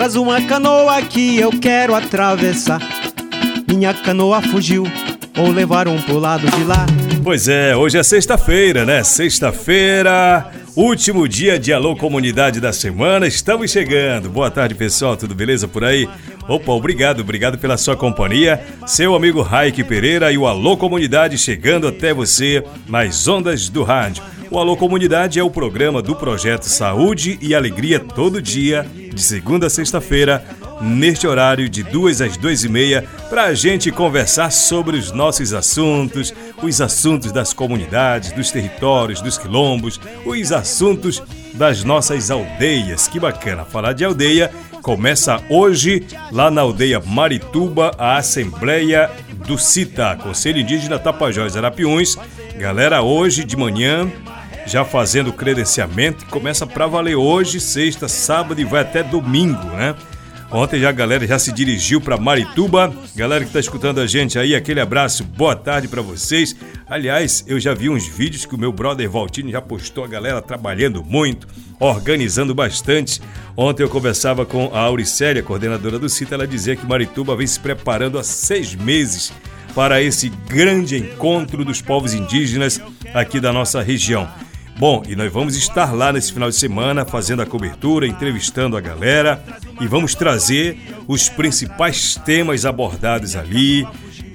traz uma canoa que eu quero atravessar. Minha canoa fugiu, ou levaram pro lado de lá. Pois é, hoje é sexta-feira, né? Sexta-feira, último dia de Alô Comunidade da semana. Estamos chegando. Boa tarde, pessoal. Tudo beleza por aí? Opa, obrigado, obrigado pela sua companhia. Seu amigo Raik Pereira e o Alô Comunidade chegando até você nas ondas do rádio. O Alô Comunidade é o programa do projeto Saúde e Alegria todo dia, de segunda a sexta-feira, neste horário de duas às duas e meia, para a gente conversar sobre os nossos assuntos, os assuntos das comunidades, dos territórios, dos quilombos, os assuntos das nossas aldeias. Que bacana falar de aldeia. Começa hoje, lá na aldeia Marituba, a Assembleia do CITA, Conselho Indígena Tapajós Arapiuns. Galera, hoje de manhã, já fazendo credenciamento, começa para valer hoje, sexta, sábado e vai até domingo, né? Ontem já a galera já se dirigiu para Marituba. Galera que está escutando a gente aí, aquele abraço, boa tarde para vocês. Aliás, eu já vi uns vídeos que o meu brother Valtini já postou a galera trabalhando muito, organizando bastante. Ontem eu conversava com a Auricélia, coordenadora do CITA, ela dizia que Marituba vem se preparando há seis meses para esse grande encontro dos povos indígenas aqui da nossa região. Bom, e nós vamos estar lá nesse final de semana fazendo a cobertura, entrevistando a galera e vamos trazer os principais temas abordados ali,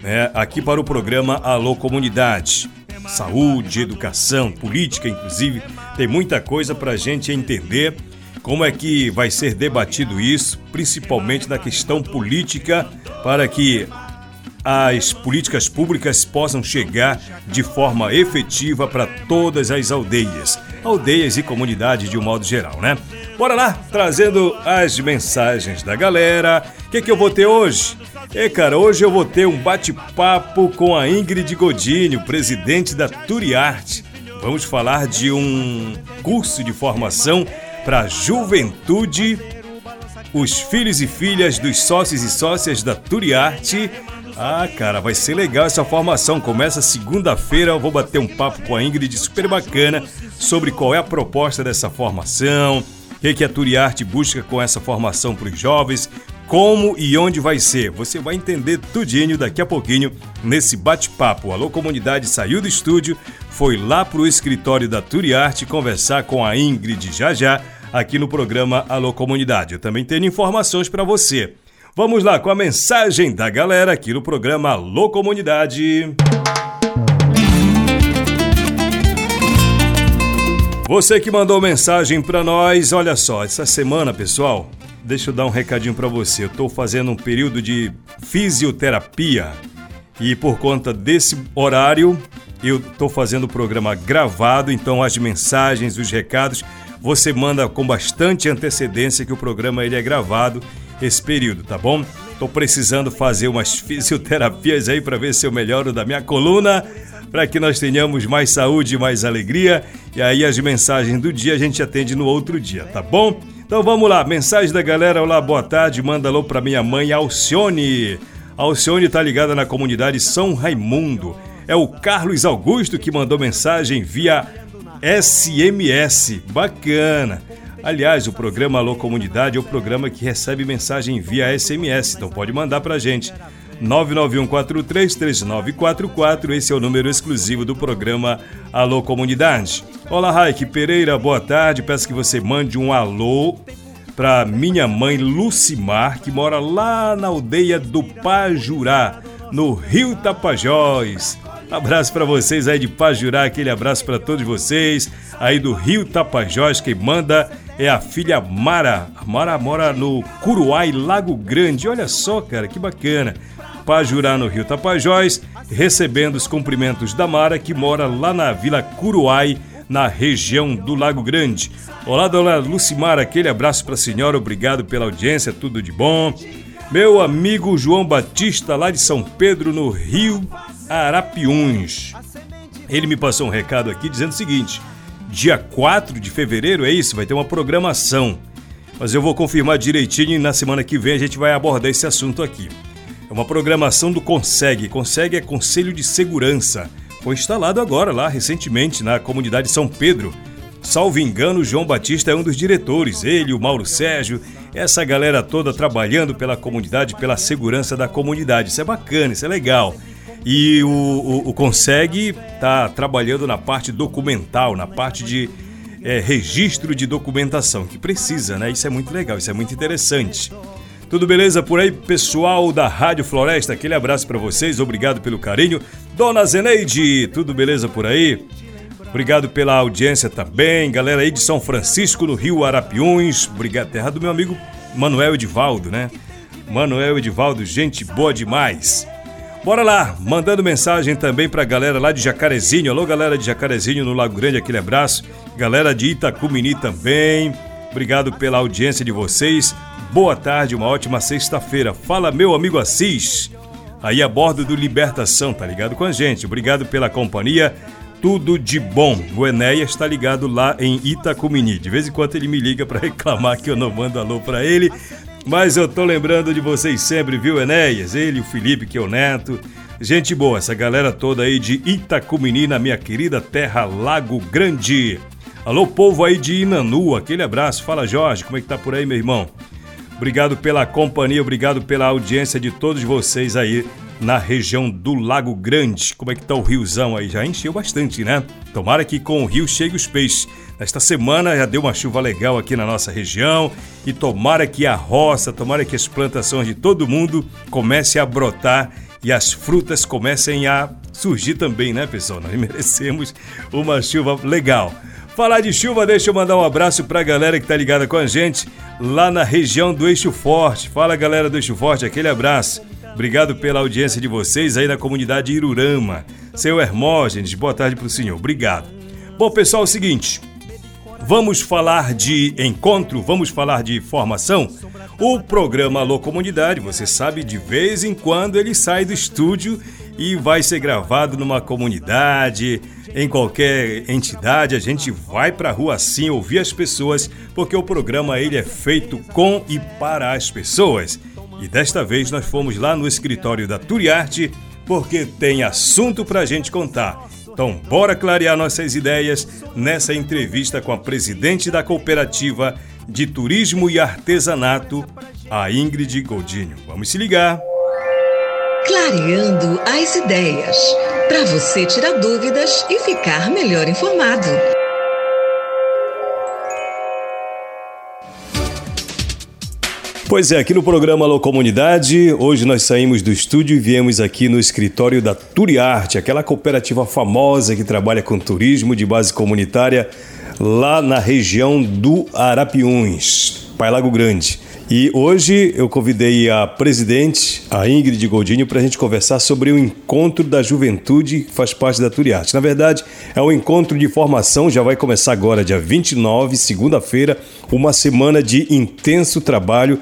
né, aqui para o programa Alô Comunidade. Saúde, educação, política, inclusive, tem muita coisa para a gente entender como é que vai ser debatido isso, principalmente na questão política, para que as políticas públicas possam chegar de forma efetiva para todas as aldeias, aldeias e comunidades de um modo geral, né? Bora lá, trazendo as mensagens da galera. O que, que eu vou ter hoje? É, cara, hoje eu vou ter um bate-papo com a Ingrid Godinho, presidente da Turiarte. Vamos falar de um curso de formação para juventude, os filhos e filhas dos sócios e sócias da Turiarte ah, cara, vai ser legal essa formação. Começa segunda-feira, eu vou bater um papo com a Ingrid super bacana sobre qual é a proposta dessa formação, o que, que a Turiarte busca com essa formação para os jovens, como e onde vai ser. Você vai entender tudinho daqui a pouquinho nesse bate-papo. Alô Comunidade saiu do estúdio, foi lá pro escritório da Turiarte conversar com a Ingrid já já aqui no programa Alô Comunidade. Eu também tenho informações para você. Vamos lá com a mensagem da galera aqui no programa Alô Comunidade. Você que mandou mensagem para nós, olha só, essa semana, pessoal, deixa eu dar um recadinho para você. Eu estou fazendo um período de fisioterapia e por conta desse horário eu estou fazendo o programa gravado, então as mensagens, os recados, você manda com bastante antecedência que o programa ele é gravado esse período, tá bom? Tô precisando fazer umas fisioterapias aí para ver se eu melhoro da minha coluna, para que nós tenhamos mais saúde mais alegria. E aí as mensagens do dia a gente atende no outro dia, tá bom? Então vamos lá, mensagem da galera, olá, boa tarde, manda alô para minha mãe Alcione. Alcione tá ligada na comunidade São Raimundo. É o Carlos Augusto que mandou mensagem via SMS. Bacana. Aliás, o programa Alô Comunidade é o programa que recebe mensagem via SMS, então pode mandar pra gente. 991433944, esse é o número exclusivo do programa Alô Comunidade. Olá, Raik Pereira, boa tarde. Peço que você mande um alô para minha mãe Lucimar, que mora lá na aldeia do Pajurá, no Rio Tapajós. Abraço para vocês aí de Pajurá, aquele abraço para todos vocês aí do Rio Tapajós. Quem manda é a filha Mara. A Mara mora no Curuai, Lago Grande. Olha só, cara, que bacana. Pajurá, no Rio Tapajós, recebendo os cumprimentos da Mara, que mora lá na Vila Curuai, na região do Lago Grande. Olá, dona Lucimara, aquele abraço para a senhora, obrigado pela audiência, tudo de bom. Meu amigo João Batista, lá de São Pedro, no Rio Arapiuns. Ele me passou um recado aqui dizendo o seguinte: dia 4 de fevereiro, é isso? Vai ter uma programação. Mas eu vou confirmar direitinho e na semana que vem a gente vai abordar esse assunto aqui. É uma programação do Consegue. Consegue é Conselho de Segurança. Foi instalado agora lá recentemente na comunidade São Pedro. Salvo engano, João Batista é um dos diretores. Ele, o Mauro Sérgio, essa galera toda trabalhando pela comunidade, pela segurança da comunidade. Isso é bacana, isso é legal. E o, o, o Consegue está trabalhando na parte documental, na parte de é, registro de documentação, que precisa, né? Isso é muito legal, isso é muito interessante. Tudo beleza por aí, pessoal da Rádio Floresta? Aquele abraço para vocês, obrigado pelo carinho. Dona Zeneide, tudo beleza por aí? Obrigado pela audiência também, galera aí de São Francisco, no Rio Arapiuns. Obrigado, terra do meu amigo Manuel Edivaldo, né? Manuel Edivaldo, gente boa demais. Bora lá, mandando mensagem também pra galera lá de Jacarezinho. Alô, galera de Jacarezinho no Lago Grande, aquele abraço. Galera de Itacumini também. Obrigado pela audiência de vocês. Boa tarde, uma ótima sexta-feira. Fala, meu amigo Assis. Aí a bordo do Libertação, tá ligado com a gente. Obrigado pela companhia. Tudo de bom. O Enéas está ligado lá em Itacumini. De vez em quando ele me liga para reclamar que eu não mando alô para ele. Mas eu tô lembrando de vocês sempre, viu, Enéas? Ele, o Felipe, que é o neto. Gente boa, essa galera toda aí de Itacumini, na minha querida terra Lago Grande. Alô, povo aí de Inanu, aquele abraço. Fala, Jorge, como é que tá por aí, meu irmão? Obrigado pela companhia, obrigado pela audiência de todos vocês aí na região do Lago Grande. Como é que tá o riozão aí? Já encheu bastante, né? Tomara que com o rio chegue os peixes. Esta semana já deu uma chuva legal aqui na nossa região e tomara que a roça, tomara que as plantações de todo mundo comecem a brotar e as frutas comecem a surgir também, né, pessoal? Nós merecemos uma chuva legal. Falar de chuva, deixa eu mandar um abraço para a galera que tá ligada com a gente lá na região do Eixo Forte. Fala, galera do Eixo Forte, aquele abraço. Obrigado pela audiência de vocês aí na comunidade Irurama. Seu Hermógenes, boa tarde para o senhor. Obrigado. Bom, pessoal, é o seguinte. Vamos falar de encontro, vamos falar de formação. O programa Alô Comunidade, você sabe, de vez em quando ele sai do estúdio e vai ser gravado numa comunidade, em qualquer entidade. A gente vai para a rua assim ouvir as pessoas, porque o programa ele é feito com e para as pessoas. E desta vez nós fomos lá no escritório da Turiarte porque tem assunto para a gente contar. Então, bora clarear nossas ideias nessa entrevista com a presidente da cooperativa de turismo e artesanato, a Ingrid Goldinho. Vamos se ligar. Clareando as ideias, para você tirar dúvidas e ficar melhor informado. Pois é, aqui no programa Alô Comunidade, hoje nós saímos do estúdio e viemos aqui no escritório da Turiarte, aquela cooperativa famosa que trabalha com turismo de base comunitária lá na região do Arapiuns, Pai Lago Grande. E hoje eu convidei a presidente, a Ingrid Goldinho, para a gente conversar sobre o encontro da juventude que faz parte da Turiarte. Na verdade, é um encontro de formação, já vai começar agora, dia 29, segunda-feira, uma semana de intenso trabalho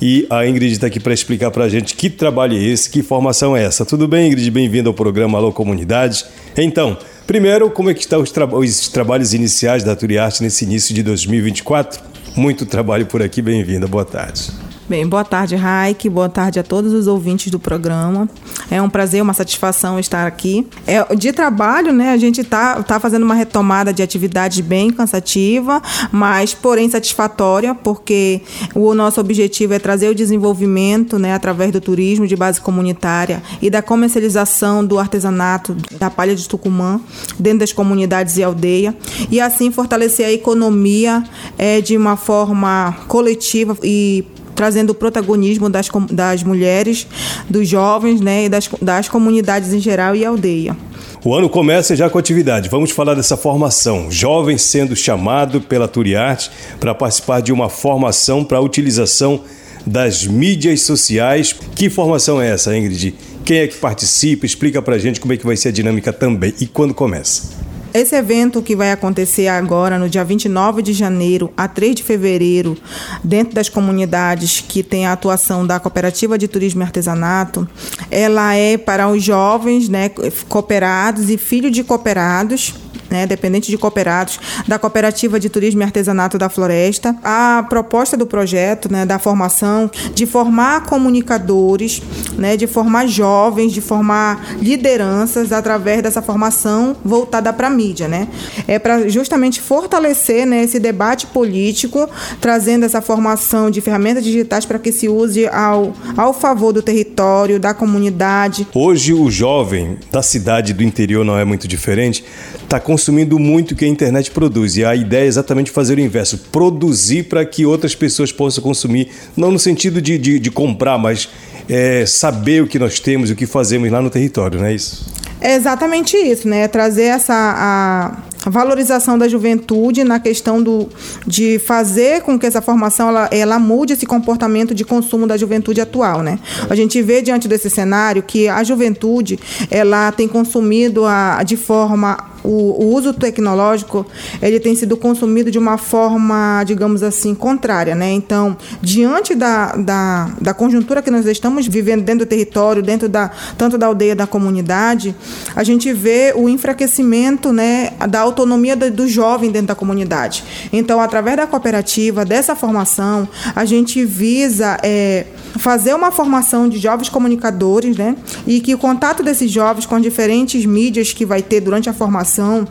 e a Ingrid está aqui para explicar para a gente que trabalho é esse, que formação é essa. Tudo bem, Ingrid? Bem-vinda ao programa Alô Comunidade. Então, primeiro, como é que estão os, tra os trabalhos iniciais da Turiarte nesse início de 2024? Muito trabalho por aqui, bem-vinda, boa tarde. Bem, boa tarde, Raik. Boa tarde a todos os ouvintes do programa. É um prazer, uma satisfação estar aqui. É, de trabalho, né, a gente está tá fazendo uma retomada de atividade bem cansativa, mas porém satisfatória, porque o nosso objetivo é trazer o desenvolvimento, né, através do turismo de base comunitária e da comercialização do artesanato da palha de Tucumã dentro das comunidades e aldeia, e assim fortalecer a economia é, de uma forma coletiva e trazendo o protagonismo das, das mulheres, dos jovens né, e das, das comunidades em geral e aldeia. O ano começa já com atividade. Vamos falar dessa formação. Jovens sendo chamado pela Turiarte para participar de uma formação para a utilização das mídias sociais. Que formação é essa, Ingrid? Quem é que participa? Explica para gente como é que vai ser a dinâmica também e quando começa. Esse evento que vai acontecer agora, no dia 29 de janeiro a 3 de fevereiro, dentro das comunidades que tem a atuação da Cooperativa de Turismo e Artesanato, ela é para os jovens né, cooperados e filhos de cooperados né, dependente de cooperados, da Cooperativa de Turismo e Artesanato da Floresta. A proposta do projeto, né, da formação, de formar comunicadores, né, de formar jovens, de formar lideranças através dessa formação voltada para a mídia. Né? É para justamente fortalecer né, esse debate político, trazendo essa formação de ferramentas digitais para que se use ao, ao favor do território, da comunidade. Hoje, o jovem da cidade do interior não é muito diferente, está consumindo muito o que a internet produz. E a ideia é exatamente fazer o inverso: produzir para que outras pessoas possam consumir, não no sentido de, de, de comprar, mas é, saber o que nós temos, o que fazemos lá no território, não é isso? É exatamente isso, né? Trazer essa a valorização da juventude na questão do, de fazer com que essa formação ela, ela mude esse comportamento de consumo da juventude atual, né? A gente vê diante desse cenário que a juventude ela tem consumido a, de forma o, o, uso tecnológico ele tem sido consumido de uma forma, digamos assim, contrária. Né? Então, diante da, da, da conjuntura que nós estamos vivendo dentro do território, dentro da, tanto da aldeia da comunidade, a gente vê o enfraquecimento né, da autonomia do, jovem dentro da comunidade. Então, através da cooperativa, dessa formação, a gente visa é, fazer uma formação de jovens comunicadores né, e que o contato desses jovens com diferentes mídias que vai ter durante a formação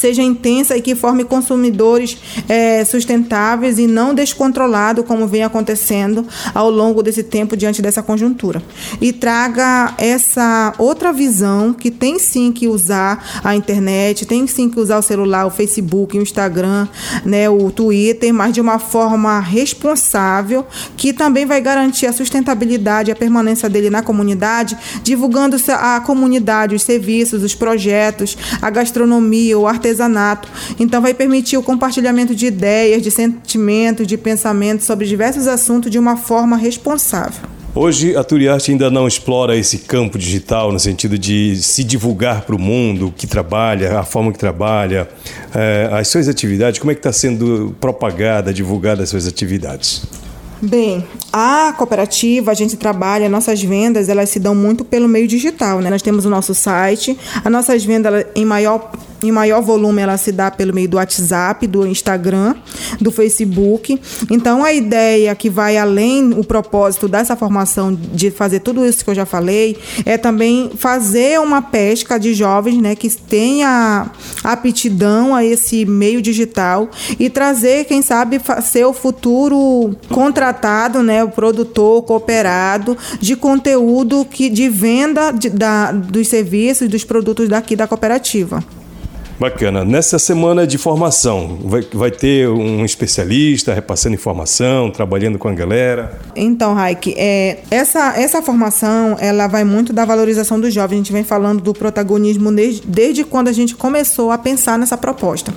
seja intensa e que forme consumidores é, sustentáveis e não descontrolado, como vem acontecendo ao longo desse tempo diante dessa conjuntura. E traga essa outra visão que tem sim que usar a internet, tem sim que usar o celular, o Facebook, o Instagram, né, o Twitter, mas de uma forma responsável, que também vai garantir a sustentabilidade e a permanência dele na comunidade, divulgando a comunidade, os serviços, os projetos, a gastronomia, o artesanato artesanato. Então, vai permitir o compartilhamento de ideias, de sentimentos, de pensamentos sobre diversos assuntos de uma forma responsável. Hoje a Turiarte ainda não explora esse campo digital no sentido de se divulgar para o mundo o que trabalha, a forma que trabalha, é, as suas atividades. Como é que está sendo propagada, divulgada as suas atividades? Bem, a cooperativa, a gente trabalha, nossas vendas, elas se dão muito pelo meio digital, né? Nós temos o nosso site, as nossas vendas em maior em maior volume ela se dá pelo meio do WhatsApp, do Instagram, do Facebook. Então a ideia que vai além o propósito dessa formação de fazer tudo isso que eu já falei é também fazer uma pesca de jovens, né, que tenha aptidão a esse meio digital e trazer, quem sabe, ser o futuro contratado, né, o produtor cooperado de conteúdo que de venda de, da, dos serviços dos produtos daqui da cooperativa. Bacana. Nessa semana de formação, vai, vai ter um especialista repassando informação, trabalhando com a galera? Então, Raik, é, essa, essa formação ela vai muito da valorização dos jovens. A gente vem falando do protagonismo desde, desde quando a gente começou a pensar nessa proposta.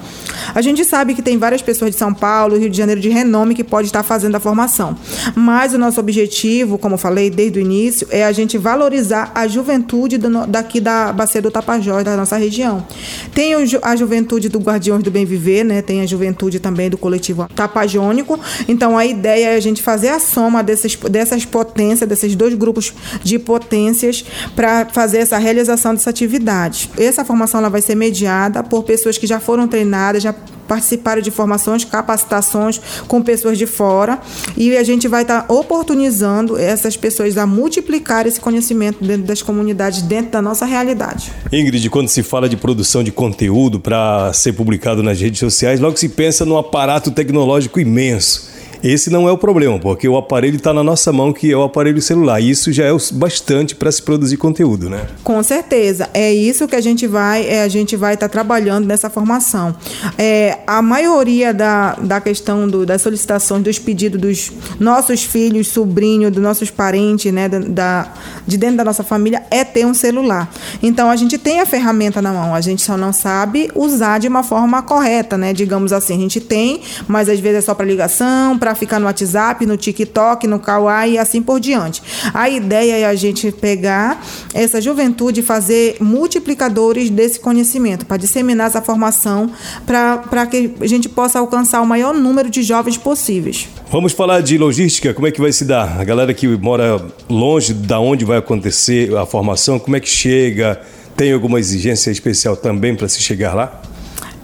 A gente sabe que tem várias pessoas de São Paulo, Rio de Janeiro de renome que pode estar fazendo a formação. Mas o nosso objetivo, como falei desde o início, é a gente valorizar a juventude do, daqui da Bacia do Tapajós, da nossa região. Tem os a juventude do Guardiões do Bem Viver, né? Tem a juventude também do coletivo Tapajônico. Então a ideia é a gente fazer a soma desses, dessas potências, desses dois grupos de potências para fazer essa realização dessa atividade. Essa formação ela vai ser mediada por pessoas que já foram treinadas, já participarem de formações, capacitações com pessoas de fora e a gente vai estar tá oportunizando essas pessoas a multiplicar esse conhecimento dentro das comunidades, dentro da nossa realidade. Ingrid, quando se fala de produção de conteúdo para ser publicado nas redes sociais, logo se pensa num aparato tecnológico imenso. Esse não é o problema, porque o aparelho está na nossa mão, que é o aparelho celular. E isso já é o bastante para se produzir conteúdo, né? Com certeza. É isso que a gente vai é, a gente vai estar tá trabalhando nessa formação. É, a maioria da, da questão do, das solicitações, dos pedidos dos nossos filhos, sobrinhos, dos nossos parentes, né, da, da, de dentro da nossa família, é ter um celular. Então a gente tem a ferramenta na mão, a gente só não sabe usar de uma forma correta, né? Digamos assim, a gente tem, mas às vezes é só para ligação, para ficar no WhatsApp, no TikTok, no Kawaii e assim por diante. A ideia é a gente pegar essa juventude e fazer multiplicadores desse conhecimento, para disseminar essa formação, para que a gente possa alcançar o maior número de jovens possíveis. Vamos falar de logística, como é que vai se dar? A galera que mora longe da onde vai acontecer a formação, como é que chega? Tem alguma exigência especial também para se chegar lá?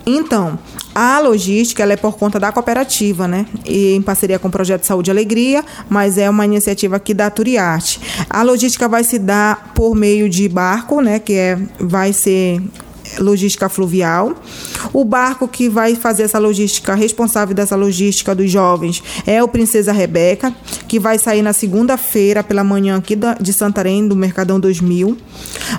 Então, a logística ela é por conta da cooperativa, né? E em parceria com o Projeto Saúde e Alegria, mas é uma iniciativa aqui da Turiarte. A logística vai se dar por meio de barco, né? Que é, vai ser logística fluvial. O barco que vai fazer essa logística, responsável dessa logística dos jovens, é o Princesa Rebeca, que vai sair na segunda-feira pela manhã aqui de Santarém, do Mercadão 2000.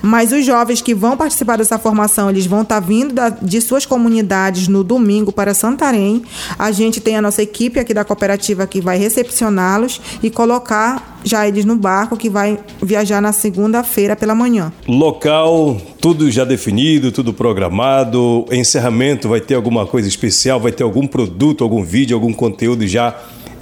Mas os jovens que vão participar dessa formação, eles vão estar tá vindo da, de suas comunidades no domingo para Santarém. A gente tem a nossa equipe aqui da cooperativa que vai recepcioná-los e colocar já eles no barco que vai viajar na segunda-feira pela manhã. Local, tudo já definido, tudo programado. Encerramento vai ter alguma coisa especial, vai ter algum produto, algum vídeo, algum conteúdo já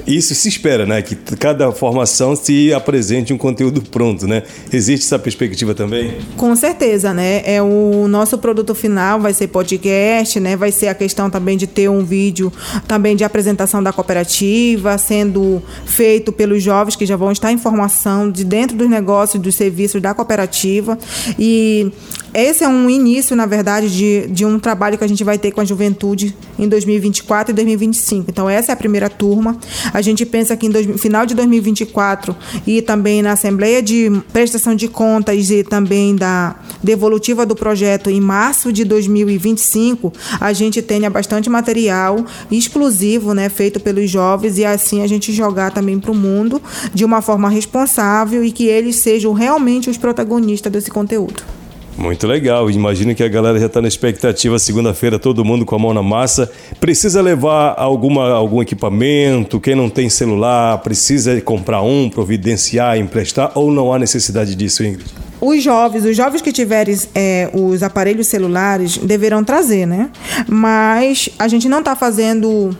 isso se espera, né? Que cada formação se apresente um conteúdo pronto, né? Existe essa perspectiva também? Com certeza, né? É o nosso produto final vai ser podcast, né? Vai ser a questão também de ter um vídeo também de apresentação da cooperativa, sendo feito pelos jovens que já vão estar em formação de dentro dos negócios, dos serviços da cooperativa. E esse é um início, na verdade, de, de um trabalho que a gente vai ter com a juventude em 2024 e 2025. Então, essa é a primeira turma. A gente pensa que no final de 2024 e também na Assembleia de Prestação de Contas e também da devolutiva do projeto em março de 2025, a gente tenha bastante material exclusivo, né, feito pelos jovens e assim a gente jogar também para o mundo de uma forma responsável e que eles sejam realmente os protagonistas desse conteúdo. Muito legal. Imagino que a galera já está na expectativa segunda-feira, todo mundo com a mão na massa. Precisa levar alguma, algum equipamento? Quem não tem celular precisa comprar um, providenciar, emprestar ou não há necessidade disso, Ingrid? Os jovens, os jovens que tiverem é, os aparelhos celulares deverão trazer, né? Mas a gente não está fazendo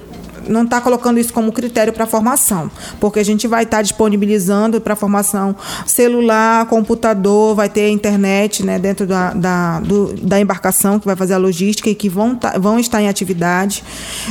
não está colocando isso como critério para formação, porque a gente vai estar tá disponibilizando para formação celular, computador, vai ter internet né, dentro da, da, do, da embarcação que vai fazer a logística e que vão, tá, vão estar em atividade.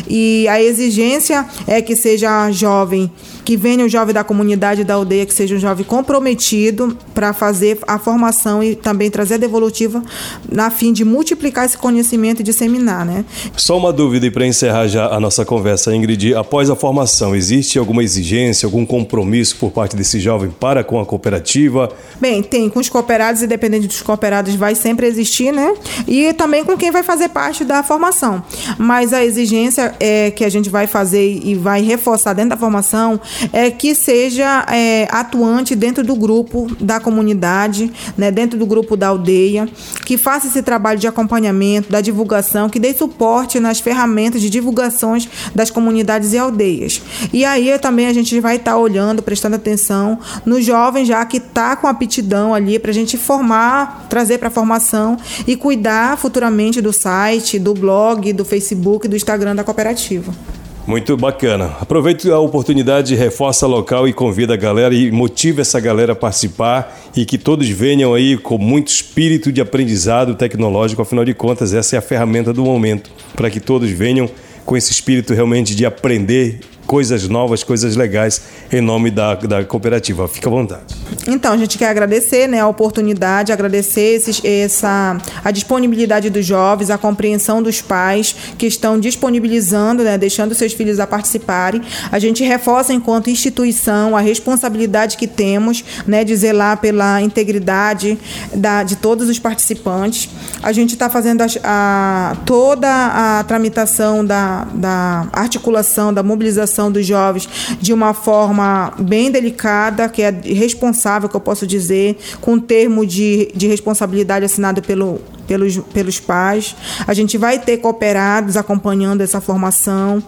E a exigência é que seja jovem, que venha o jovem da comunidade da aldeia, que seja um jovem comprometido para fazer a formação e também trazer a devolutiva na fim de multiplicar esse conhecimento e disseminar. Né? Só uma dúvida e para encerrar já a nossa conversa, Ingrid Ingrid, após a formação, existe alguma exigência, algum compromisso por parte desse jovem para com a cooperativa? Bem, tem. Com os cooperados, independente dos cooperados, vai sempre existir, né? E também com quem vai fazer parte da formação. Mas a exigência é que a gente vai fazer e vai reforçar dentro da formação é que seja é, atuante dentro do grupo da comunidade, né? dentro do grupo da aldeia, que faça esse trabalho de acompanhamento, da divulgação, que dê suporte nas ferramentas de divulgações das comunidades e aldeias. E aí também a gente vai estar tá olhando, prestando atenção no jovem já que está com aptidão ali para a gente formar, trazer para formação e cuidar futuramente do site, do blog, do Facebook, do Instagram da cooperativa. Muito bacana. Aproveite a oportunidade, reforça local e convida a galera e motive essa galera a participar e que todos venham aí com muito espírito de aprendizado tecnológico. Afinal de contas, essa é a ferramenta do momento para que todos venham com esse espírito realmente de aprender coisas novas, coisas legais em nome da, da cooperativa. Fica à vontade. Então, a gente quer agradecer né, a oportunidade, agradecer esses, essa, a disponibilidade dos jovens, a compreensão dos pais que estão disponibilizando, né, deixando seus filhos a participarem. A gente reforça, enquanto instituição, a responsabilidade que temos né, de zelar pela integridade da, de todos os participantes. A gente está fazendo a, a, toda a tramitação da, da articulação, da mobilização dos jovens de uma forma bem delicada, que é responsável, que eu posso dizer, com um termo de, de responsabilidade assinado pelo, pelos, pelos pais. A gente vai ter cooperados acompanhando essa formação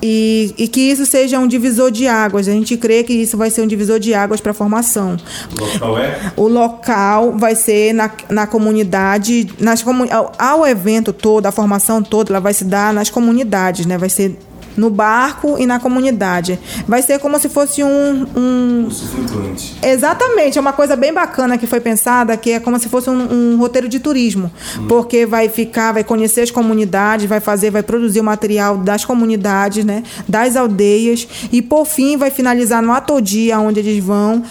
e, e, que isso seja um divisor de águas. A gente crê que isso vai ser um divisor de águas para a formação. O local é? O local vai ser na, na comunidade, nas ao, ao evento todo, a formação toda, ela vai se dar nas comunidades, né? Vai ser no barco e na comunidade. Vai ser como se fosse um. um... Exatamente, é uma coisa bem bacana que foi pensada, que é como se fosse um, um roteiro de turismo. Hum. Porque vai ficar, vai conhecer as comunidades, vai fazer, vai produzir o material das comunidades, né? Das aldeias. E por fim vai finalizar no Atodia, onde eles vão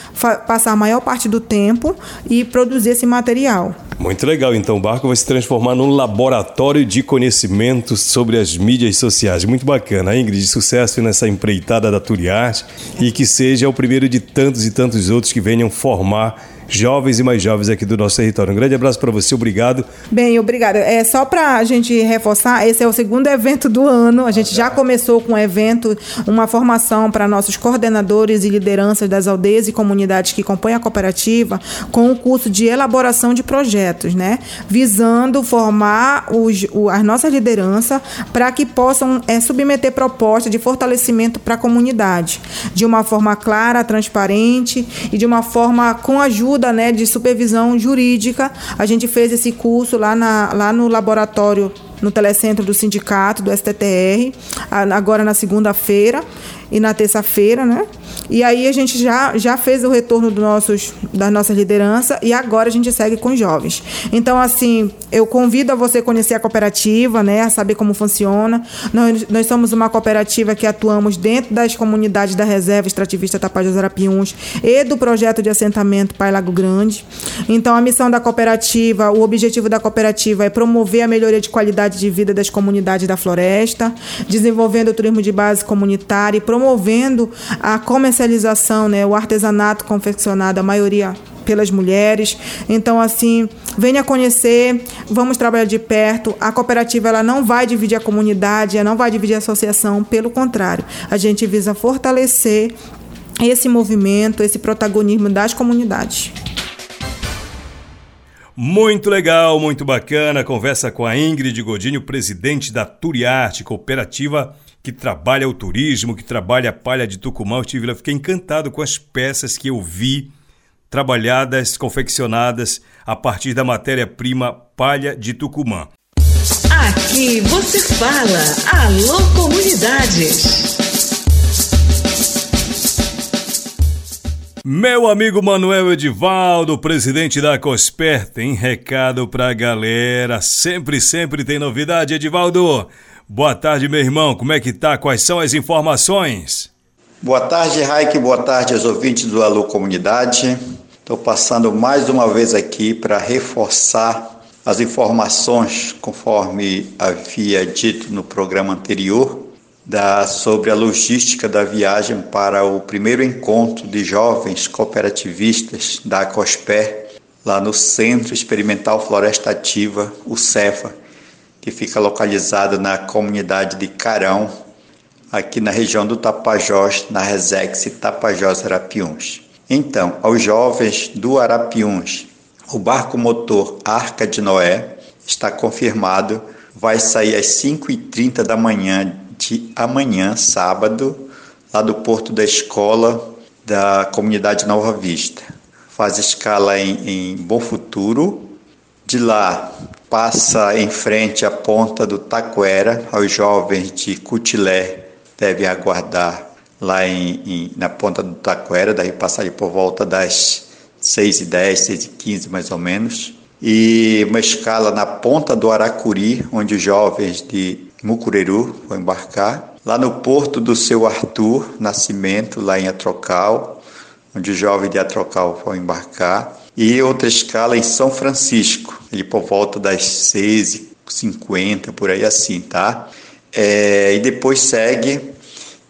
passar a maior parte do tempo e produzir esse material. Muito legal, então o barco vai se transformar num laboratório de conhecimentos sobre as mídias sociais. Muito bacana, Ingrid, sucesso nessa empreitada da Turiarte e que seja o primeiro de tantos e tantos outros que venham formar jovens e mais jovens aqui do nosso território. Um grande abraço para você, obrigado. Bem, obrigado. É só para a gente reforçar, esse é o segundo evento do ano. A gente já começou com um evento, uma formação para nossos coordenadores e lideranças das aldeias e comunidades que compõem a cooperativa, com o um curso de elaboração de projetos, né? Visando formar os, o, as nossas lideranças para que possam é, submeter propostas de fortalecimento para a comunidade, de uma forma clara, transparente e de uma forma com ajuda ajuda né, de supervisão jurídica. A gente fez esse curso lá, na, lá no laboratório, no telecentro do sindicato, do STTR, agora na segunda-feira e na terça-feira, né? E aí a gente já, já fez o retorno do nossos, da nossa liderança e agora a gente segue com os jovens. Então, assim, eu convido a você conhecer a cooperativa, né? A saber como funciona. Nós, nós somos uma cooperativa que atuamos dentro das comunidades da Reserva Extrativista Tapajós Arapiuns e do projeto de assentamento Pai Lago Grande. Então, a missão da cooperativa, o objetivo da cooperativa é promover a melhoria de qualidade de vida das comunidades da floresta, desenvolvendo o turismo de base comunitária e promovendo a comercialização, né, o artesanato confeccionado, a maioria pelas mulheres. Então, assim, venha conhecer, vamos trabalhar de perto. A cooperativa ela não vai dividir a comunidade, ela não vai dividir a associação, pelo contrário, a gente visa fortalecer esse movimento, esse protagonismo das comunidades. Muito legal, muito bacana. Conversa com a Ingrid Godinho, presidente da Turiarte, cooperativa que trabalha o turismo, que trabalha a palha de Tucumã. Eu tive lá, fiquei encantado com as peças que eu vi trabalhadas, confeccionadas a partir da matéria-prima palha de Tucumã. Aqui você fala, alô comunidades. Meu amigo Manuel Edivaldo, presidente da Cosper, tem recado pra galera. Sempre, sempre tem novidade, Edivaldo. Boa tarde, meu irmão. Como é que tá? Quais são as informações? Boa tarde, Raik. Boa tarde aos ouvintes do Alô Comunidade. Estou passando mais uma vez aqui para reforçar as informações, conforme havia dito no programa anterior, da, sobre a logística da viagem para o primeiro encontro de jovens cooperativistas da COSPER, lá no Centro Experimental Floresta Ativa, o CEFA que fica localizado na comunidade de Carão, aqui na região do Tapajós, na Resex Tapajós Arapiuns. Então, aos jovens do Arapiuns, o barco motor Arca de Noé está confirmado, vai sair às 5h30 da manhã de amanhã, sábado, lá do porto da escola da comunidade Nova Vista. Faz escala em, em Bom Futuro. De lá passa em frente à ponta do Taquera, aos jovens de Cutilé devem aguardar lá em, em, na ponta do Taquera, daí passar por volta das 6 e 10, 6 e 15 mais ou menos. E uma escala na ponta do Aracuri, onde os jovens de Mucureru vão embarcar. lá no porto do seu Arthur Nascimento, lá em Atrocal, onde os jovens de Atrocal vão embarcar, e outra escala em São Francisco, ali por volta das 6h50, por aí assim, tá? É, e depois segue,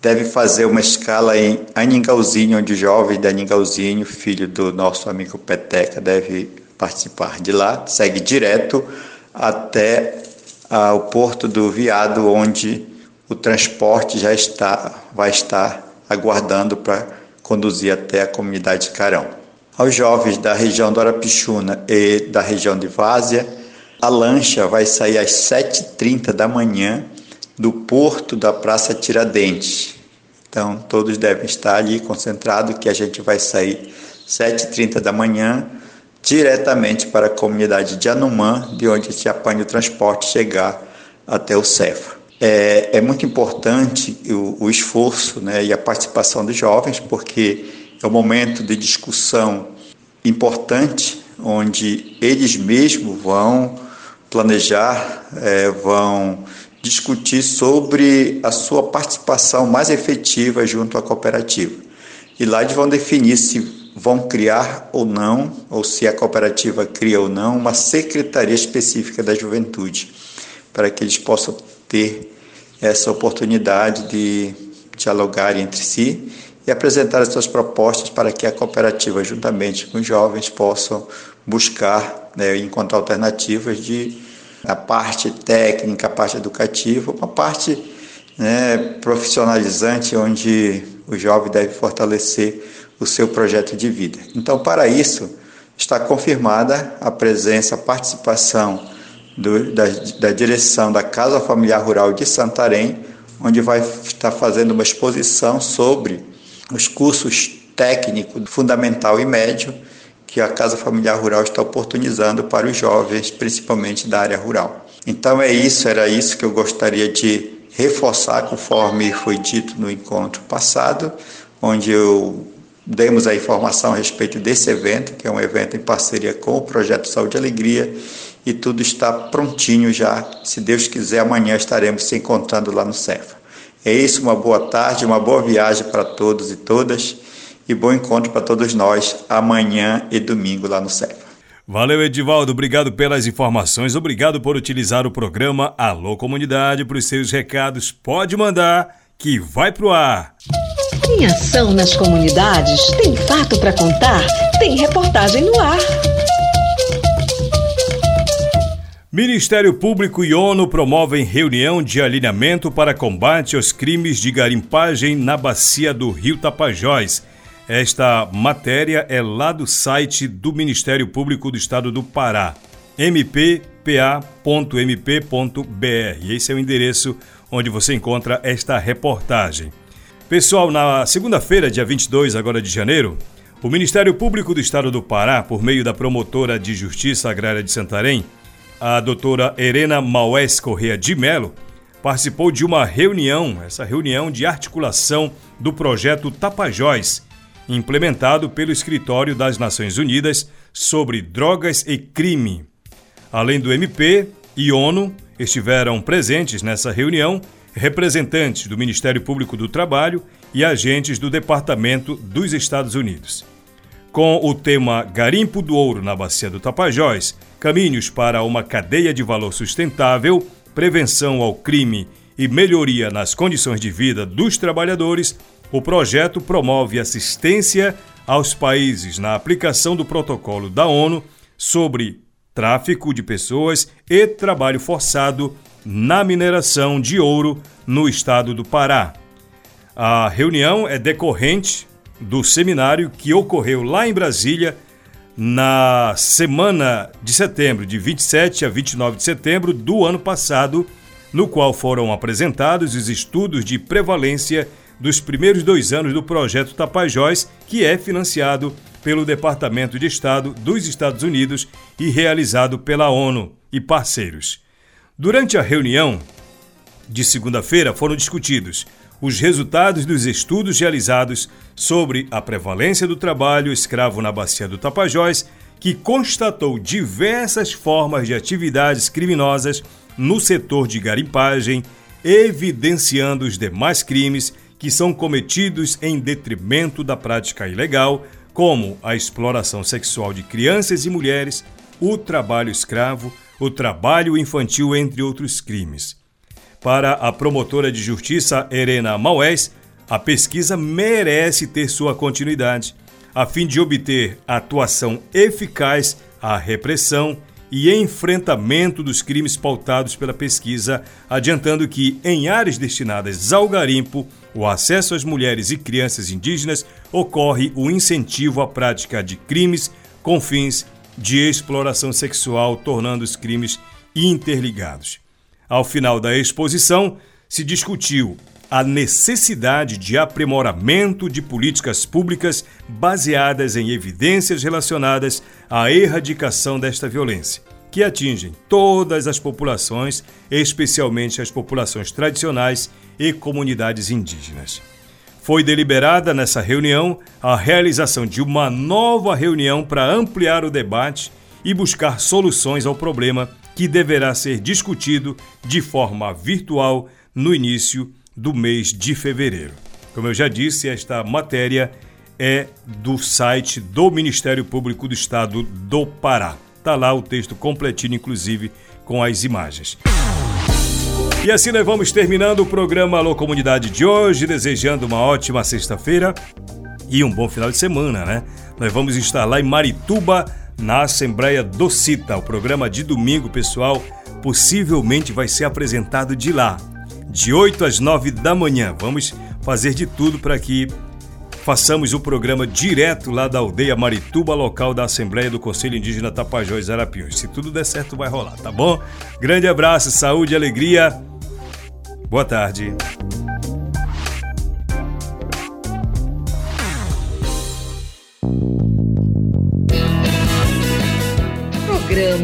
deve fazer uma escala em Aningauzinho, onde o jovem de Aningauzinho, filho do nosso amigo Peteca, deve participar de lá, segue direto até ah, o porto do Viado, onde o transporte já está, vai estar aguardando para conduzir até a comunidade de Carão. Aos jovens da região do Arapixuna e da região de Várzea, a lancha vai sair às 7h30 da manhã do porto da Praça Tiradentes. Então, todos devem estar ali concentrados, que a gente vai sair 7h30 da manhã, diretamente para a comunidade de Anumã, de onde se apanha o transporte chegar até o Cefa. É, é muito importante o, o esforço né, e a participação dos jovens, porque é um momento de discussão importante, onde eles mesmos vão planejar, é, vão discutir sobre a sua participação mais efetiva junto à cooperativa. E lá eles vão definir se vão criar ou não, ou se a cooperativa cria ou não, uma secretaria específica da juventude, para que eles possam ter essa oportunidade de dialogar entre si e apresentar as suas propostas para que a cooperativa, juntamente com os jovens, possam buscar né, encontrar alternativas de a parte técnica, a parte educativa, uma parte né, profissionalizante onde o jovem deve fortalecer o seu projeto de vida. Então, para isso, está confirmada a presença, a participação do, da, da direção da Casa Familiar Rural de Santarém, onde vai estar fazendo uma exposição sobre os cursos técnico, fundamental e médio que a Casa Familiar Rural está oportunizando para os jovens, principalmente da área rural. Então é isso, era isso que eu gostaria de reforçar, conforme foi dito no encontro passado, onde eu demos a informação a respeito desse evento, que é um evento em parceria com o Projeto Saúde e Alegria, e tudo está prontinho já. Se Deus quiser, amanhã estaremos se encontrando lá no Cefa. É isso, uma boa tarde, uma boa viagem para todos e todas e bom encontro para todos nós amanhã e domingo lá no CEFA. Valeu, Edivaldo. Obrigado pelas informações. Obrigado por utilizar o programa Alô Comunidade para os seus recados. Pode mandar que vai pro ar. Tem ação nas comunidades? Tem fato para contar? Tem reportagem no ar. Ministério Público e ONU promovem reunião de alinhamento para combate aos crimes de garimpagem na bacia do Rio Tapajós. Esta matéria é lá do site do Ministério Público do Estado do Pará, mppa.mp.br. Esse é o endereço onde você encontra esta reportagem. Pessoal, na segunda-feira, dia 22 agora de janeiro, o Ministério Público do Estado do Pará, por meio da promotora de Justiça Agrária de Santarém, a doutora Herena Maués Correa de Melo, participou de uma reunião, essa reunião de articulação do projeto Tapajós, implementado pelo Escritório das Nações Unidas sobre Drogas e Crime. Além do MP e ONU, estiveram presentes nessa reunião representantes do Ministério Público do Trabalho e agentes do Departamento dos Estados Unidos. Com o tema Garimpo do Ouro na Bacia do Tapajós, caminhos para uma cadeia de valor sustentável, prevenção ao crime e melhoria nas condições de vida dos trabalhadores, o projeto promove assistência aos países na aplicação do protocolo da ONU sobre tráfico de pessoas e trabalho forçado na mineração de ouro no estado do Pará. A reunião é decorrente do seminário que ocorreu lá em Brasília na semana de setembro, de 27 a 29 de setembro do ano passado, no qual foram apresentados os estudos de prevalência dos primeiros dois anos do projeto Tapajós, que é financiado pelo Departamento de Estado dos Estados Unidos e realizado pela ONU e parceiros. Durante a reunião de segunda-feira foram discutidos os resultados dos estudos realizados sobre a prevalência do trabalho escravo na bacia do Tapajós, que constatou diversas formas de atividades criminosas no setor de garimpagem, evidenciando os demais crimes que são cometidos em detrimento da prática ilegal, como a exploração sexual de crianças e mulheres, o trabalho escravo, o trabalho infantil, entre outros crimes. Para a promotora de justiça Helena Maués, a pesquisa merece ter sua continuidade, a fim de obter atuação eficaz à repressão e enfrentamento dos crimes pautados pela pesquisa, adiantando que, em áreas destinadas ao garimpo, o acesso às mulheres e crianças indígenas ocorre o incentivo à prática de crimes com fins de exploração sexual, tornando os crimes interligados. Ao final da exposição, se discutiu a necessidade de aprimoramento de políticas públicas baseadas em evidências relacionadas à erradicação desta violência, que atingem todas as populações, especialmente as populações tradicionais e comunidades indígenas. Foi deliberada nessa reunião a realização de uma nova reunião para ampliar o debate e buscar soluções ao problema que deverá ser discutido de forma virtual no início do mês de fevereiro. Como eu já disse, esta matéria é do site do Ministério Público do Estado do Pará. Tá lá o texto completinho, inclusive com as imagens. E assim nós vamos terminando o programa Alô Comunidade de hoje, desejando uma ótima sexta-feira e um bom final de semana, né? Nós vamos estar lá em Marituba, na Assembleia do CITA. O programa de domingo, pessoal, possivelmente vai ser apresentado de lá de 8 às 9 da manhã. Vamos fazer de tudo para que façamos o programa direto lá da aldeia Marituba, local da Assembleia do Conselho Indígena Tapajós Arapiões. Se tudo der certo, vai rolar, tá bom? Grande abraço, saúde alegria. Boa tarde.